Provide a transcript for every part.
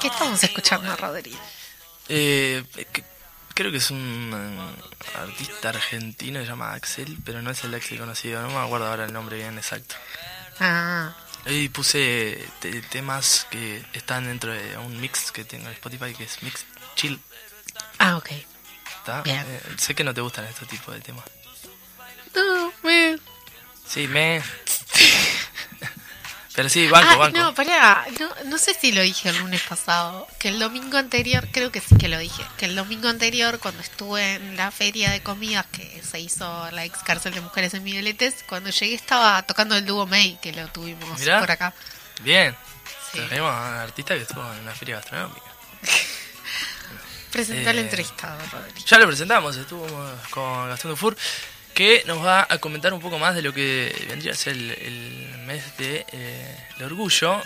¿Qué estamos escuchando, Rodri? Eh, que- creo que es un eh, artista argentino, se llama Axel, pero no es el Axel conocido, no me acuerdo ahora el nombre bien exacto. Ah, Y puse te- temas que están dentro de un mix que tengo en Spotify, que es Mix Chill. ah ok. ¿está? Bien. Eh, sé que no te gustan estos tipos de temas. No, me... Sí, me... Pero sí, banco, ah, banco. no, pará. No, no sé si lo dije el lunes pasado. Que el domingo anterior, creo que sí que lo dije. Que el domingo anterior, cuando estuve en la feria de comidas que se hizo la ex cárcel de mujeres en Migueletes, cuando llegué estaba tocando el dúo May, que lo tuvimos Mirá. por acá. Bien. Sí. Trajimos a un artista que estuvo en una feria gastronómica. Presentó al Eh, entrevistado, Rodri. Ya lo presentamos, estuvo con Gastón Dufour, que nos va a comentar un poco más de lo que vendría a ser el, el mes de eh, el orgullo.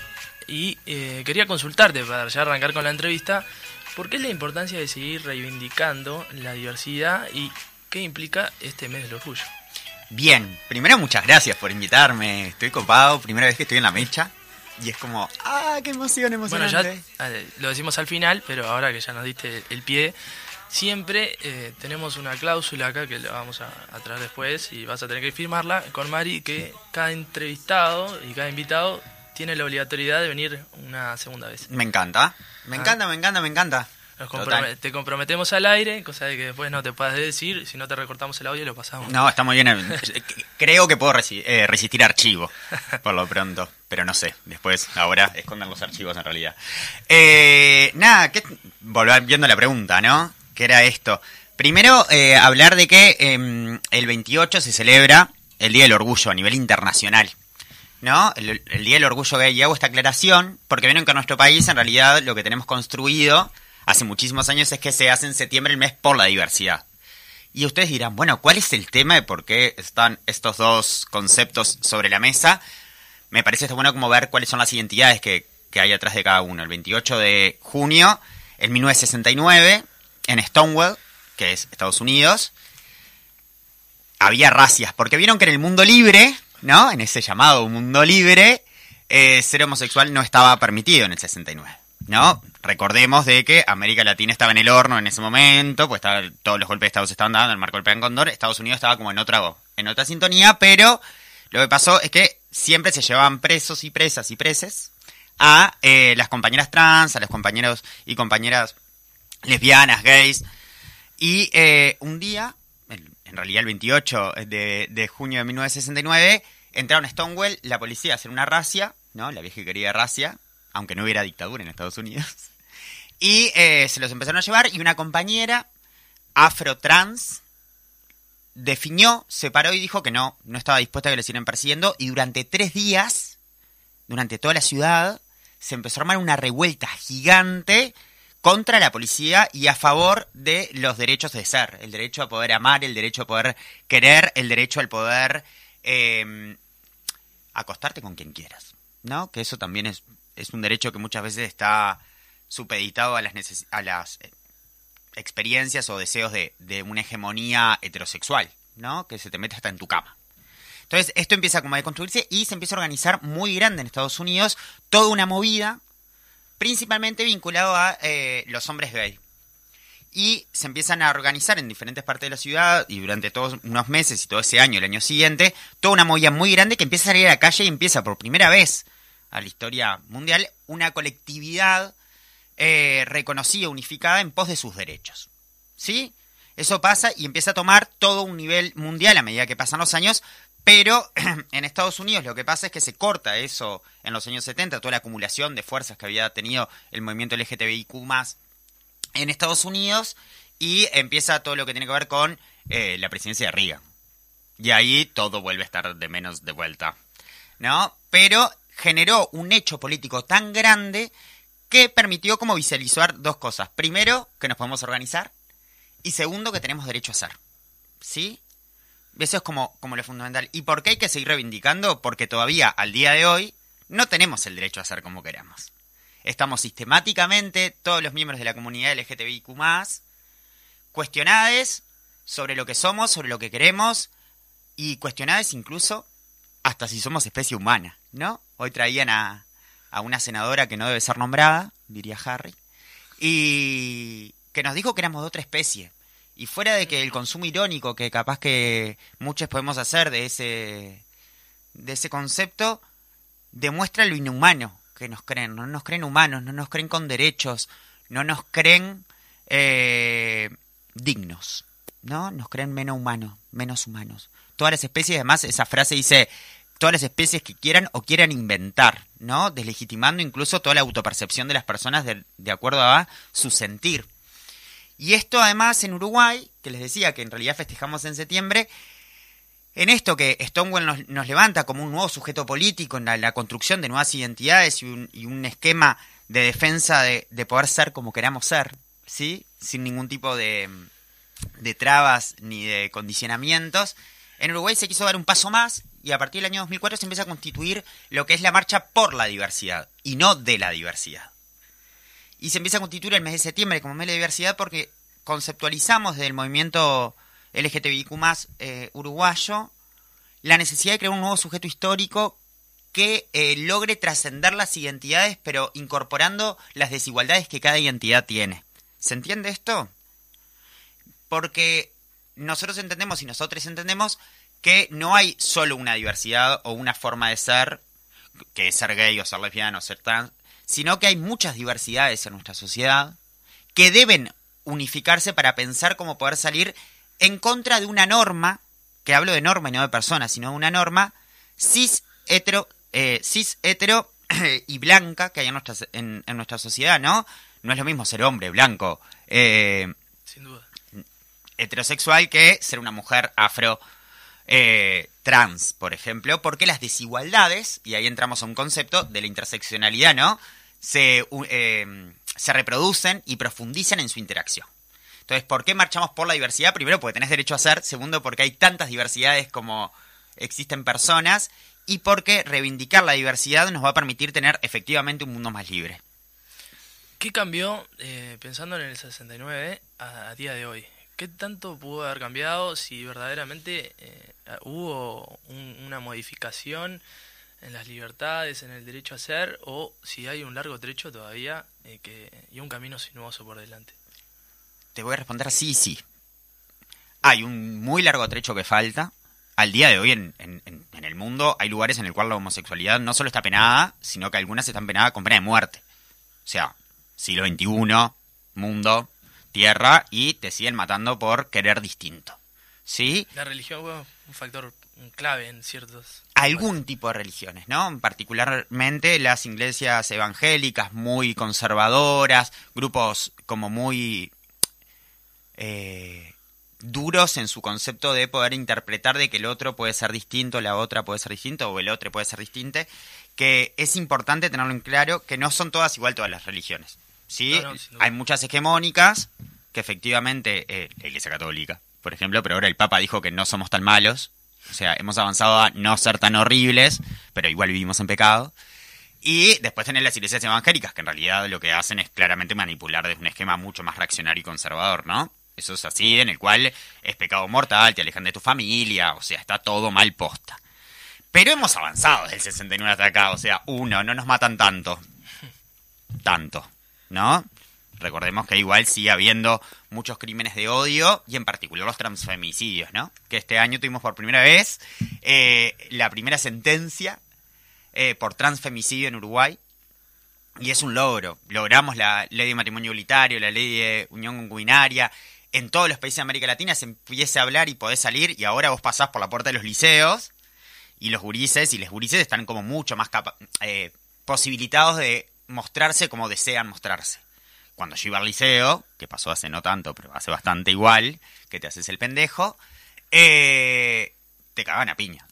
Y eh, quería consultarte para ya arrancar con la entrevista, ¿por qué es la importancia de seguir reivindicando la diversidad y qué implica este mes del orgullo? Bien, primero muchas gracias por invitarme. Estoy copado, primera vez que estoy en la mecha. Y es como, ¡ah, qué emoción, Bueno, ya emocionante! eh, lo decimos al final, pero ahora que ya nos diste el pie, siempre eh, tenemos una cláusula acá que la vamos a, a traer después y vas a tener que firmarla con Mari, que cada entrevistado y cada invitado tiene la obligatoriedad de venir una segunda vez. Me encanta, me Ah. encanta, me encanta, me encanta. Nos Total. comprome- te comprometemos al aire, cosa de que después no te puedas decir, si no te recortamos el audio y lo pasamos. No, está muy bien. eh, Creo que puedo resi- eh, resistir archivo, por lo pronto. Pero no sé, después, ahora, escondan los archivos en realidad. Eh, nada, que, volviendo a la pregunta, ¿no? ¿Qué era esto? Primero, eh, hablar de que em, el 28 se celebra el Día del Orgullo a nivel internacional. ¿No? El, el Día del Orgullo gay. Y hago esta aclaración porque vieron que en nuestro país, en realidad, lo que tenemos construido hace muchísimos años es que se hace en septiembre el mes por la diversidad. Y ustedes dirán, bueno, ¿cuál es el tema de por qué están estos dos conceptos sobre la mesa? Me parece esto bueno como ver cuáles son las identidades que, que hay atrás de cada uno. El 28 de junio, en 1969, en Stonewall, que es Estados Unidos, había racias, porque vieron que en el mundo libre, ¿no? En ese llamado mundo libre, eh, ser homosexual no estaba permitido en el 69, ¿no? Recordemos de que América Latina estaba en el horno en ese momento, pues todos los golpes de Estado se estaban dando, el marco del plan Condor, Estados Unidos estaba como en otra, en otra sintonía, pero lo que pasó es que siempre se llevaban presos y presas y preses a eh, las compañeras trans, a los compañeros y compañeras lesbianas, gays, y eh, un día, en realidad el 28 de, de junio de 1969, entraron a Stonewall, la policía a hacer una racia, ¿no? La vieja y querida racia, aunque no hubiera dictadura en Estados Unidos. Y eh, se los empezaron a llevar y una compañera afro-trans definió, se paró y dijo que no, no estaba dispuesta a que le siguieran persiguiendo y durante tres días, durante toda la ciudad, se empezó a armar una revuelta gigante contra la policía y a favor de los derechos de ser, el derecho a poder amar, el derecho a poder querer, el derecho al poder eh, acostarte con quien quieras, ¿no? Que eso también es, es un derecho que muchas veces está supeditado a las, neces- a las eh, experiencias o deseos de, de una hegemonía heterosexual, ¿no? Que se te mete hasta en tu cama. Entonces, esto empieza como a deconstruirse y se empieza a organizar muy grande en Estados Unidos toda una movida, principalmente vinculado a eh, los hombres gay. Y se empiezan a organizar en diferentes partes de la ciudad y durante todos unos meses y todo ese año, el año siguiente, toda una movida muy grande que empieza a salir a la calle y empieza por primera vez a la historia mundial una colectividad eh, reconocida, unificada en pos de sus derechos. ¿Sí? Eso pasa y empieza a tomar todo un nivel mundial a medida que pasan los años, pero en Estados Unidos lo que pasa es que se corta eso en los años 70, toda la acumulación de fuerzas que había tenido el movimiento LGTBIQ en Estados Unidos y empieza todo lo que tiene que ver con eh, la presidencia de Reagan. Y ahí todo vuelve a estar de menos de vuelta. ¿No? Pero generó un hecho político tan grande que permitió como visualizar dos cosas. Primero, que nos podemos organizar. Y segundo, que tenemos derecho a ser. ¿Sí? Eso es como, como lo fundamental. ¿Y por qué hay que seguir reivindicando? Porque todavía, al día de hoy, no tenemos el derecho a ser como queramos. Estamos sistemáticamente, todos los miembros de la comunidad LGTBIQ, cuestionados sobre lo que somos, sobre lo que queremos, y cuestionados incluso hasta si somos especie humana, ¿no? Hoy traían a, a una senadora que no debe ser nombrada, diría Harry, y que nos dijo que éramos de otra especie. Y fuera de que el consumo irónico que capaz que muchos podemos hacer de ese, de ese concepto, demuestra lo inhumano que nos creen. No nos creen humanos, no nos creen con derechos, no nos creen eh, dignos, ¿no? Nos creen menos humanos, menos humanos. Todas las especies, además, esa frase dice todas las especies que quieran o quieran inventar, ¿no? Deslegitimando incluso toda la autopercepción de las personas de, de acuerdo a su sentir. Y esto además en Uruguay, que les decía que en realidad festejamos en septiembre, en esto que Stonewall nos, nos levanta como un nuevo sujeto político en la, construcción de nuevas identidades y un, y un esquema de defensa de, de, poder ser como queramos ser, ¿sí? Sin ningún tipo de, de trabas ni de condicionamientos. En Uruguay se quiso dar un paso más y a partir del año 2004 se empieza a constituir lo que es la marcha por la diversidad y no de la diversidad y se empieza a constituir el mes de septiembre como mes de diversidad porque conceptualizamos desde el movimiento LGTBIQ eh, uruguayo la necesidad de crear un nuevo sujeto histórico que eh, logre trascender las identidades pero incorporando las desigualdades que cada identidad tiene. ¿Se entiende esto? Porque nosotros entendemos y nosotros entendemos que no hay solo una diversidad o una forma de ser, que es ser gay o ser lesbiano o ser trans, sino que hay muchas diversidades en nuestra sociedad que deben unificarse para pensar cómo poder salir en contra de una norma, que hablo de norma y no de persona, sino de una norma cis hetero, eh, cis hetero y blanca que hay en nuestra, en, en, nuestra sociedad, ¿no? No es lo mismo ser hombre, blanco, eh, Sin duda. heterosexual que ser una mujer afro eh, trans, por ejemplo, porque las desigualdades, y ahí entramos a un concepto de la interseccionalidad, ¿no? Se, eh, se reproducen y profundizan en su interacción. Entonces, ¿por qué marchamos por la diversidad? Primero, porque tenés derecho a ser. Segundo, porque hay tantas diversidades como existen personas. Y porque reivindicar la diversidad nos va a permitir tener efectivamente un mundo más libre. ¿Qué cambió, eh, pensando en el 69, a, a día de hoy? ¿Qué tanto pudo haber cambiado si verdaderamente eh, hubo un, una modificación en las libertades, en el derecho a ser, o si hay un largo trecho todavía eh, que, y un camino sinuoso por delante? Te voy a responder sí, sí. Hay un muy largo trecho que falta. Al día de hoy en, en, en el mundo hay lugares en el cual la homosexualidad no solo está penada, sino que algunas están penadas con pena de muerte. O sea, siglo XXI, mundo, tierra y te siguen matando por querer distinto. ¿Sí? La religión fue un factor clave en ciertos... Algún tipo de religiones, ¿no? Particularmente las iglesias evangélicas muy conservadoras, grupos como muy eh, duros en su concepto de poder interpretar de que el otro puede ser distinto, la otra puede ser distinto o el otro puede ser distinto, que es importante tenerlo en claro que no son todas igual todas las religiones. ¿sí? No, no, Hay muchas hegemónicas que efectivamente, eh, la Iglesia Católica, por ejemplo, pero ahora el Papa dijo que no somos tan malos, o sea, hemos avanzado a no ser tan horribles, pero igual vivimos en pecado. Y después tenés las iglesias evangélicas, que en realidad lo que hacen es claramente manipular desde un esquema mucho más reaccionario y conservador, ¿no? Eso es así, en el cual es pecado mortal, te alejan de tu familia, o sea, está todo mal posta. Pero hemos avanzado desde el 69 hasta acá, o sea, uno, no nos matan tanto. Tanto. ¿no? Recordemos que igual sigue habiendo muchos crímenes de odio y en particular los transfemicidios, ¿no? Que este año tuvimos por primera vez eh, la primera sentencia eh, por transfemicidio en Uruguay y es un logro. Logramos la ley de matrimonio igualitario, la ley de unión concubinaria. En todos los países de América Latina se empieza a hablar y podés salir y ahora vos pasás por la puerta de los liceos y los gurises y les gurises están como mucho más eh, posibilitados de mostrarse como desean mostrarse. Cuando yo iba al liceo, que pasó hace no tanto, pero hace bastante igual, que te haces el pendejo, eh, te cagaban a piña.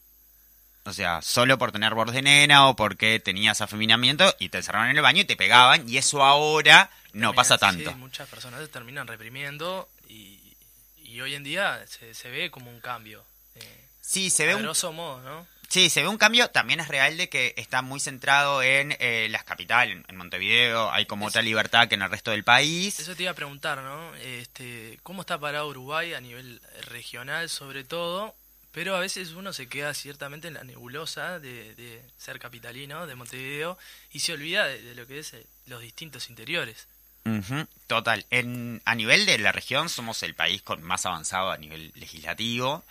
O sea, solo por tener bordes de nena o porque tenías afeminamiento y te encerraron en el baño y te pegaban y eso ahora no pasa tanto. Sí, muchas personas se terminan reprimiendo y, y hoy en día se, se, ve como un cambio. Eh, sí, se ve un... modo, ¿no? Sí, se ve un cambio. También es real de que está muy centrado en eh, las capitales, en Montevideo. Hay como otra libertad que en el resto del país. Eso te iba a preguntar, ¿no? Este, ¿Cómo está parado Uruguay a nivel regional, sobre todo? Pero a veces uno se queda ciertamente en la nebulosa de, de ser capitalino, de Montevideo, y se olvida de, de lo que es eh, los distintos interiores. Total. En, a nivel de la región somos el país con más avanzado a nivel legislativo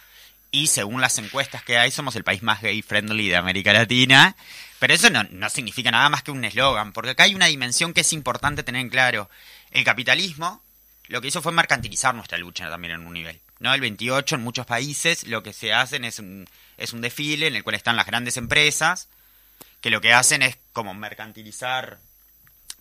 y según las encuestas que hay somos el país más gay friendly de América Latina. Pero eso no, no significa nada más que un eslogan, porque acá hay una dimensión que es importante tener en claro. El capitalismo lo que hizo fue mercantilizar nuestra lucha también en un nivel. ¿no? El 28 en muchos países lo que se hacen es un, es un desfile en el cual están las grandes empresas que lo que hacen es como mercantilizar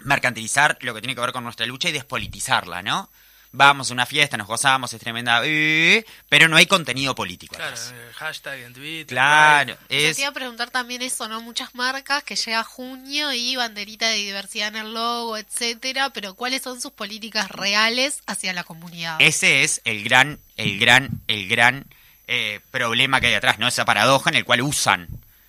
mercantilizar lo que tiene que ver con nuestra lucha y despolitizarla, ¿no? Vamos a una fiesta, nos gozamos, es tremenda, eh, pero no hay contenido político. Claro, atrás. eh, hashtag en Twitter. Claro, es te iba a preguntar también eso, ¿no? Muchas marcas que llega junio y banderita de diversidad en el logo, etcétera, pero ¿cuáles son sus políticas reales hacia la comunidad? ese es el gran, el gran, el gran eh, problema que hay atrás, ¿no? Esa paradoja en el cual usan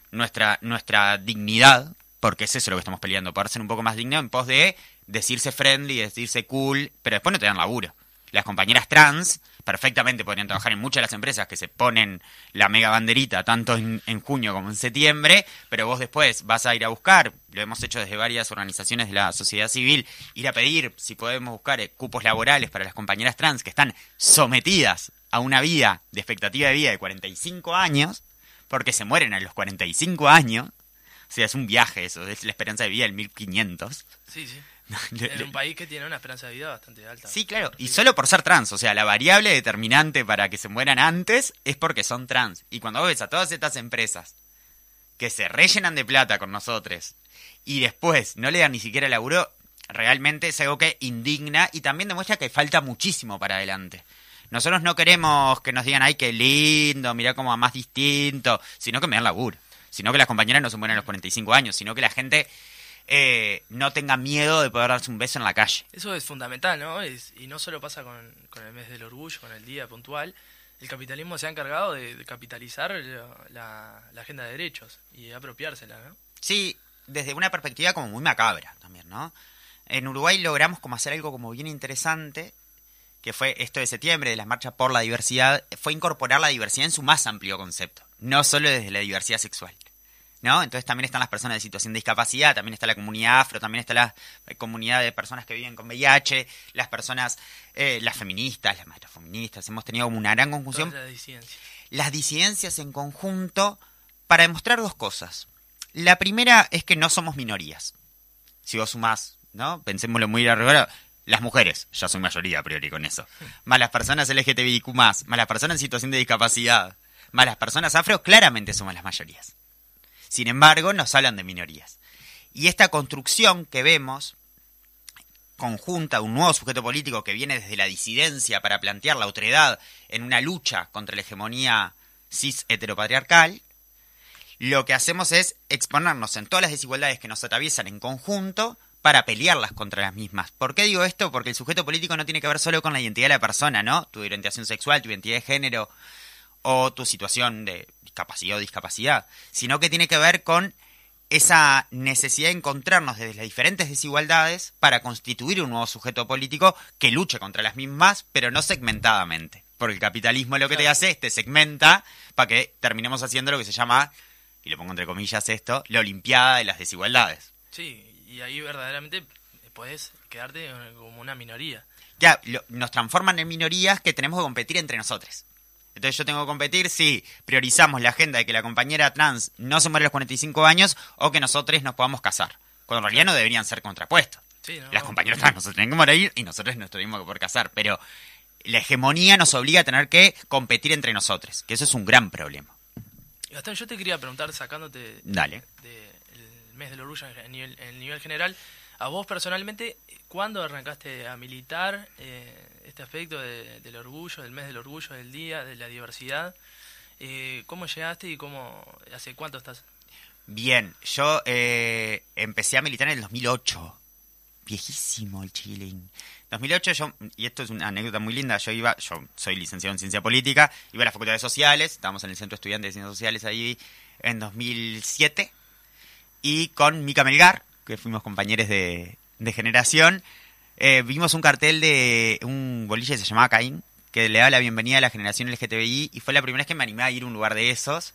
nuestra, nuestra dignidad, porque es eso lo que estamos peleando, poder ser un poco más digno en pos de decirse friendly, decirse cool, pero después no te dan laburo. Las compañeras trans perfectamente podrían trabajar en muchas de las empresas que se ponen la mega banderita tanto en, junio como en septiembre, pero vos después vas a ir a buscar, lo hemos hecho desde varias organizaciones de la sociedad civil, ir a pedir si podemos buscar eh, cupos laborales para las compañeras trans que están sometidas a una vida de expectativa de vida de 45 años, porque se mueren a los 45 años. O sea, es un viaje eso, es la esperanza de vida del 1500. Sí, sí. En un país que tiene una esperanza de vida bastante alta. Sí, claro. Y solo por ser trans. O sea, la variable determinante para que se mueran antes es porque son trans. Y cuando vos ves a todas estas empresas que se rellenan de plata con nosotros y después no le dan ni siquiera laburo, realmente es algo que indigna y también demuestra que falta muchísimo para adelante. Nosotros no queremos que nos digan, ay, qué lindo, mirá cómo más distinto, sino que me dan laburo. Sino que las compañeras no se mueren a los 45 años, sino que la gente eh, no tenga miedo de poder darse un beso en la calle. Eso es fundamental, ¿no? Es- y no solo pasa con, con el mes del orgullo, con el día puntual. El capitalismo se ha encargado de, de capitalizar la, la- la agenda de derechos y apropiársela, ¿no? Sí, desde una perspectiva como muy macabra también, ¿no? En Uruguay logramos como hacer algo como bien interesante, que fue esto de septiembre, de las marchas por la diversidad, fue incorporar la diversidad en su más amplio concepto, no solo desde la diversidad sexual. ¿No? Entonces también están las personas de situación de discapacidad, también está la comunidad afro, también está la comunidad de personas que viven con VIH, las personas, eh, las feministas, las maestras feministas, hemos tenido como una gran conjunción Todas las disidencias. las disidencias en conjunto para demostrar dos cosas. La primera es que no somos minorías. Si vos sumás, ¿no? Pensémoslo muy arriba. Las mujeres, ya soy mayoría a priori con eso. Más las personas LGTBIQ, más las personas en situación de discapacidad, más las personas afro, claramente somos las mayorías. Sin embargo, nos hablan de minorías. Y esta construcción que vemos, conjunta un nuevo sujeto político que viene desde la disidencia para plantear la otredad en una lucha contra la hegemonía cis heteropatriarcal, lo que hacemos es exponernos en todas las desigualdades que nos atraviesan en conjunto para pelearlas contra las mismas. ¿Por qué digo esto? Porque el sujeto político no tiene que ver solo con la identidad de la persona, ¿no? Tu orientación sexual, tu identidad de género o tu situación de discapacidad o discapacidad, sino que tiene que ver con esa necesidad de encontrarnos desde las diferentes desigualdades para constituir un nuevo sujeto político que luche contra las mismas, pero no segmentadamente. Porque el capitalismo lo que te hace es te segmenta para que terminemos haciendo lo que se llama, y lo pongo entre comillas esto, la olimpiada de las desigualdades. Sí, y ahí verdaderamente puedes quedarte como una minoría. Ya, lo- nos transforman en minorías que tenemos que competir entre nosotros. Entonces yo tengo que competir si priorizamos la agenda de que la compañera trans no se muere a los 45 años o que nosotros nos podamos casar. Cuando en realidad no deberían ser contrapuestos. Sí, ¿no? Las compañeras trans no se tienen que morir y nosotros nos tenemos que poder casar. Pero la hegemonía nos obliga a tener que competir entre nosotros, que eso es un gran problema. Gastón, yo te quería preguntar, sacándote Dale. del mes del orgullo en nivel, en nivel general, a vos personalmente, ¿cuándo arrancaste a militar eh, este aspecto de- del orgullo, del mes del orgullo, del día, de la diversidad? Eh, ¿Cómo llegaste y cómo, hace cuánto estás? Bien, yo eh, empecé a militar en el 2008. Viejísimo el chilling. 2008 yo, y esto es una anécdota muy linda, yo iba, yo soy licenciado en Ciencia Política, iba a la Facultad de Sociales, estábamos en el Centro Estudiante de Ciencias Sociales ahí en 2007, y con Mica Melgar, que fuimos compañeros de, generación, eh, vimos un cartel de un boliche que se llamaba Caín, que le daba la bienvenida a la generación LGTBI y fue la primera vez que me animé a ir a un lugar de esos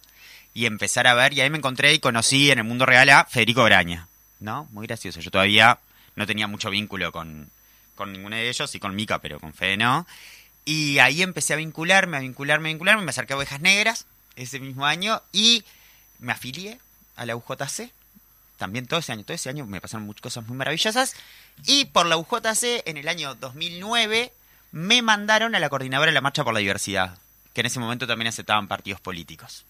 y empezar a ver y ahí me encontré y conocí en el mundo real a Federico Graña, ¿no? Muy gracioso. Yo todavía no tenía mucho vínculo con, con ninguno de ellos y con Mica, pero con Fede no. Y ahí empecé a vincularme, a vincularme, a vincularme, me acerqué a Ovejas Negras ese mismo año y me afilié a la UJC. También todo ese año, todo ese año me pasaron muchas cosas muy maravillosas. Y por la UJC, en el año 2009, me mandaron a la coordinadora de la Marcha por la Diversidad, que en ese momento también aceptaban partidos políticos.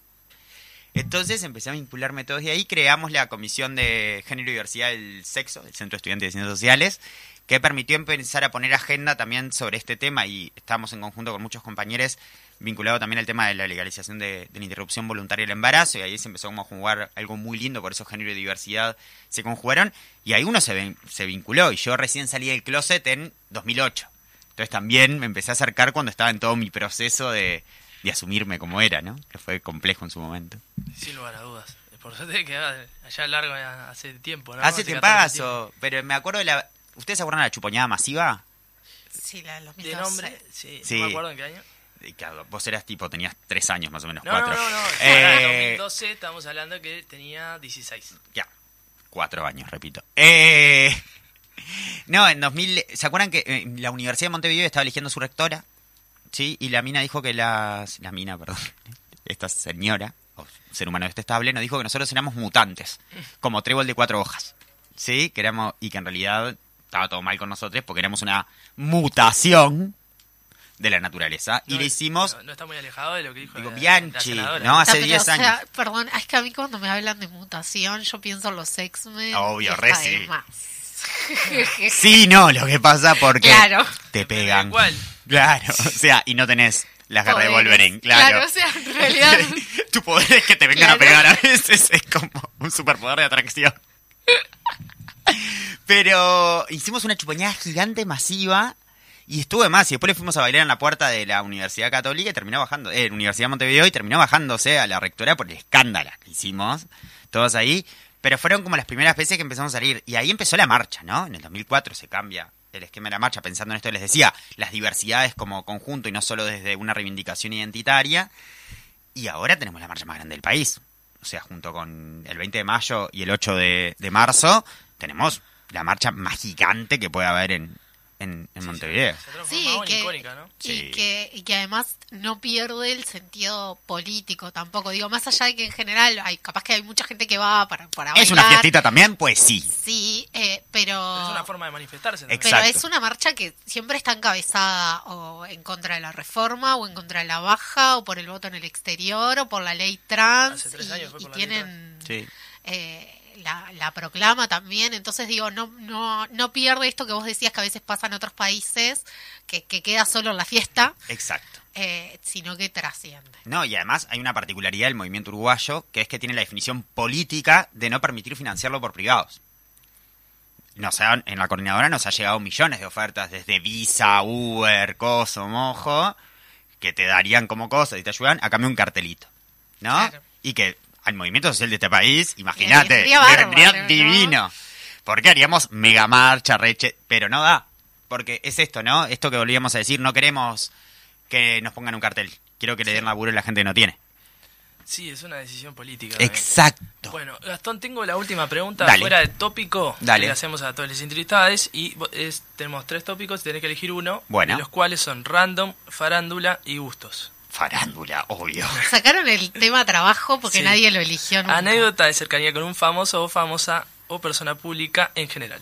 Entonces empecé a vincularme todos de ahí, creamos la Comisión de Género y Diversidad del Sexo, del Centro de Estudiantes de Ciencias Sociales, que permitió empezar a poner agenda también sobre este tema y estamos en conjunto con muchos compañeros vinculado también al tema de la legalización de, de la interrupción voluntaria del embarazo y ahí se empezó a jugar algo muy lindo, por eso género y diversidad se conjugaron y ahí uno se, se vinculó y yo recién salí del closet en 2008. Entonces también me empecé a acercar cuando estaba en todo mi proceso de, de asumirme como era, ¿no? Que fue complejo en su momento. Sin lugar a dudas. Por suerte que allá largo ya hace tiempo, ¿no? Hace Hace tiempo, 14 tiempo. pero me acuerdo de la... ¿Ustedes se acuerdan de la chupoñada masiva? Sí, la de los De 2012. nombre, sí, Sí. no me acuerdo en qué año. Y Claro, vos eras tipo, tenías tres años más o menos, No, cuatro. no, no, no. Eh, En 2012 estamos hablando que tenía 16. Ya, cuatro años, repito. Eh, no, en 2000, ¿se acuerdan que eh, la Universidad de Montevideo estaba eligiendo su rectora? Sí, y la mina dijo que las... La mina, perdón. Esta señora, o ser humano detestable, nos dijo que nosotros éramos mutantes, como trébol de cuatro hojas. Sí, que éramos... Y que en realidad estaba todo mal con nosotros porque éramos una mutación de la naturaleza. y le hicimos... No, no está muy alejado de lo que dijo Digo, la, la Bianchi. ¿no? Hace Ah, pero, 10 o sea, años. perdón, es que a mí cuando me hablan de mutación, yo pienso en los X-Men. Obvio, y re está sí. no, lo que pasa porque Claro. te pegan. cuál. Claro, o sea, y no tenés las garras de. Wolverine, claro. o sea, en realidad. tu poder es que te vengan a Claro. pegar a veces, es como un superpoder de atracción. Pero hicimos una chupoñada gigante, masiva, y estuve más, y después le fuimos a bailar en la puerta de la Universidad Católica y terminó bajando, eh, Universidad de Montevideo, y terminó bajándose a la rectora por el escándalo que hicimos, todos ahí. Pero fueron como las primeras veces que empezamos a salir. Y ahí empezó la marcha, ¿no? En el 2004 se cambia el esquema de la marcha, pensando en esto les decía, las diversidades como conjunto y no solo desde una reivindicación identitaria. Y ahora tenemos la marcha más grande del país. O sea, junto con el 20 de mayo y el 8 de, de marzo, tenemos la marcha más gigante que puede haber en, en, en Montevideo. Sí, en que, icónica, ¿no? y, Sí. que, y que además no pierde el sentido político tampoco. Digo, más allá de que en general hay capaz que hay mucha gente que va para, para ¿Es una fiestita también? Pues sí. Sí, eh, pero... Pero es una forma de manifestarse. también. Pero Exacto. es una marcha que siempre está encabezada o en contra de la reforma o en contra de la baja o por el voto en el exterior o por la ley trans Hace tres y, años fue y por la ley tienen Sí. eh, la, la proclama también. Entonces digo, no, no, no pierde esto que vos decías que a veces pasa en otros países, que, que queda solo en la fiesta, Exacto. eh, sino que trasciende. No, y además hay una particularidad del movimiento uruguayo, que es que tiene la definición política de no permitir financiarlo por privados. Nos han- en la coordinadora nos ha llegado millones de ofertas, desde Visa, Uber, Coso, Mojo, que te darían como cosas y te ayudan a cambio un cartelito. ¿no? Claro. Y que al movimiento social de este país, imagínate, vendría vendría ¿no? divino. Porque haríamos mega marcha, reche, pero no da. Porque es esto, ¿no? Esto que volvíamos a decir, no queremos que nos pongan un cartel. Quiero que le den laburo a la gente que no tiene. Sí, es una decisión política. también. Exacto. Bueno, Gastón, tengo la última pregunta Dale. fuera de tópico Dale. que le hacemos a todos los entrevistados. Y es- tenemos tres tópicos y tenés que elegir uno. Bueno. de los cuales son random, farándula y gustos. Farándula, obvio. Sacaron el tema trabajo porque Sí. nadie lo eligió nunca. Anécdota de cercanía con un famoso o famosa o persona pública en general.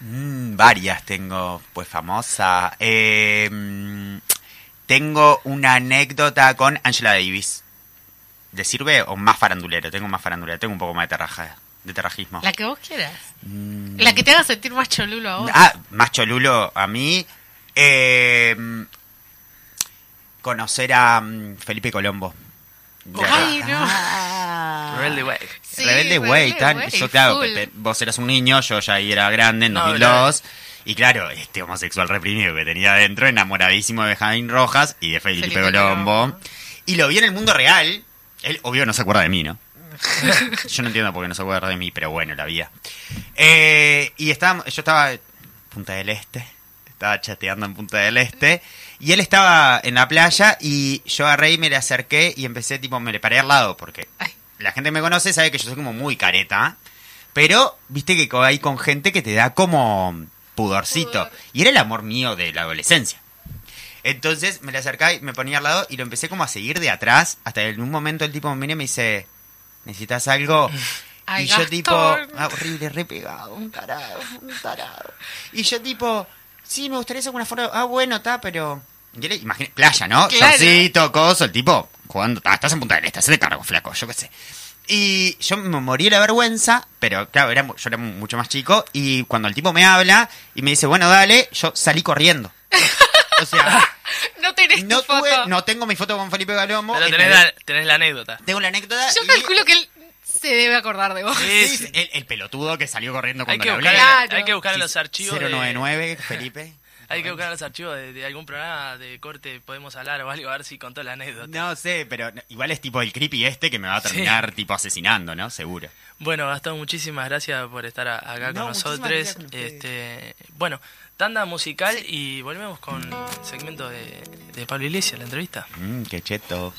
Mm, varias tengo, pues famosa. Eh, mm, tengo una anécdota con Angela Davis. ¿Le sirve o más farandulero? Tengo más farandulero, tengo un poco más de, terraja, de terrajismo. La que vos quieras. Mm, La que te haga sentir más cholulo a vos. Ah, más cholulo a mí. Eh, conocer a mm, Felipe Colombo. Ay, no. Ah. Rebelde Way. Sí, Rebelde Way, tan- yo claro, vos eras un niño, yo ya ahí era grande en No, 2002. Y claro, este homosexual reprimido que tenía adentro, enamoradísimo de Jaime Rojas y de Felipe, Felipe Colombo. Colombo. Y lo vi en el mundo real. Él, obvio, no se acuerda de mí, ¿no? yo no entiendo por qué no se acuerda de mí, pero bueno, la vida. Eh, y estaba, yo estaba Punta del Este, estaba chateando en Punta del Este. Y él estaba en la playa y yo agarré y me le acerqué y empecé, tipo, me le paré al lado porque Ay. la gente que me conoce sabe que yo soy como muy careta. Pero, viste que hay con gente que te da como pudorcito. Pudor. Y era el amor mío de la adolescencia. Entonces me le acercé y me ponía al lado y lo empecé como a seguir de atrás. Hasta en un momento el tipo me mira y me dice, ¿necesitas algo? Ay, y yo Gastón. tipo, ah, horrible, re pegado, un tarado, un tarado. Y yo tipo, sí, me gustaría hacer una foto. Ah, bueno, está, pero... Yo le imaginé, playa, ¿no? Claro. Shortcito, coso, el tipo jugando, ah, estás en Punta del Este, se te cargo, flaco, yo qué sé. Y yo me morí de la vergüenza, pero claro, era, yo era mu- mucho más chico. Y cuando el tipo me habla y me dice, bueno, dale, yo salí corriendo. O sea, No tenés no, tu foto. tuve, no tengo mi foto con Felipe Galomo. Pero y tenés la, tenés la anécdota. Tengo la anécdota. Yo y- calculo que él se debe acordar de vos. Sí. el, el pelotudo que salió corriendo Hay cuando que, le buscar, hablé. Claro. hay que buscar en los archivos. de- 099, Felipe. hay que buscar en los archivos de, de algún programa de corte, podemos hablar o algo, a ver si contó la anécdota. No sé, pero igual es tipo el creepy este que me va a terminar tipo asesinando, ¿no? Seguro. Bueno, Gastón, muchísimas gracias por estar a- acá No, con muchísimas nosotros. gracias con ustedes. Este, bueno, tanda musical y volvemos con el segmento de, de Pablo Iglesias, la entrevista. Mmm, qué cheto.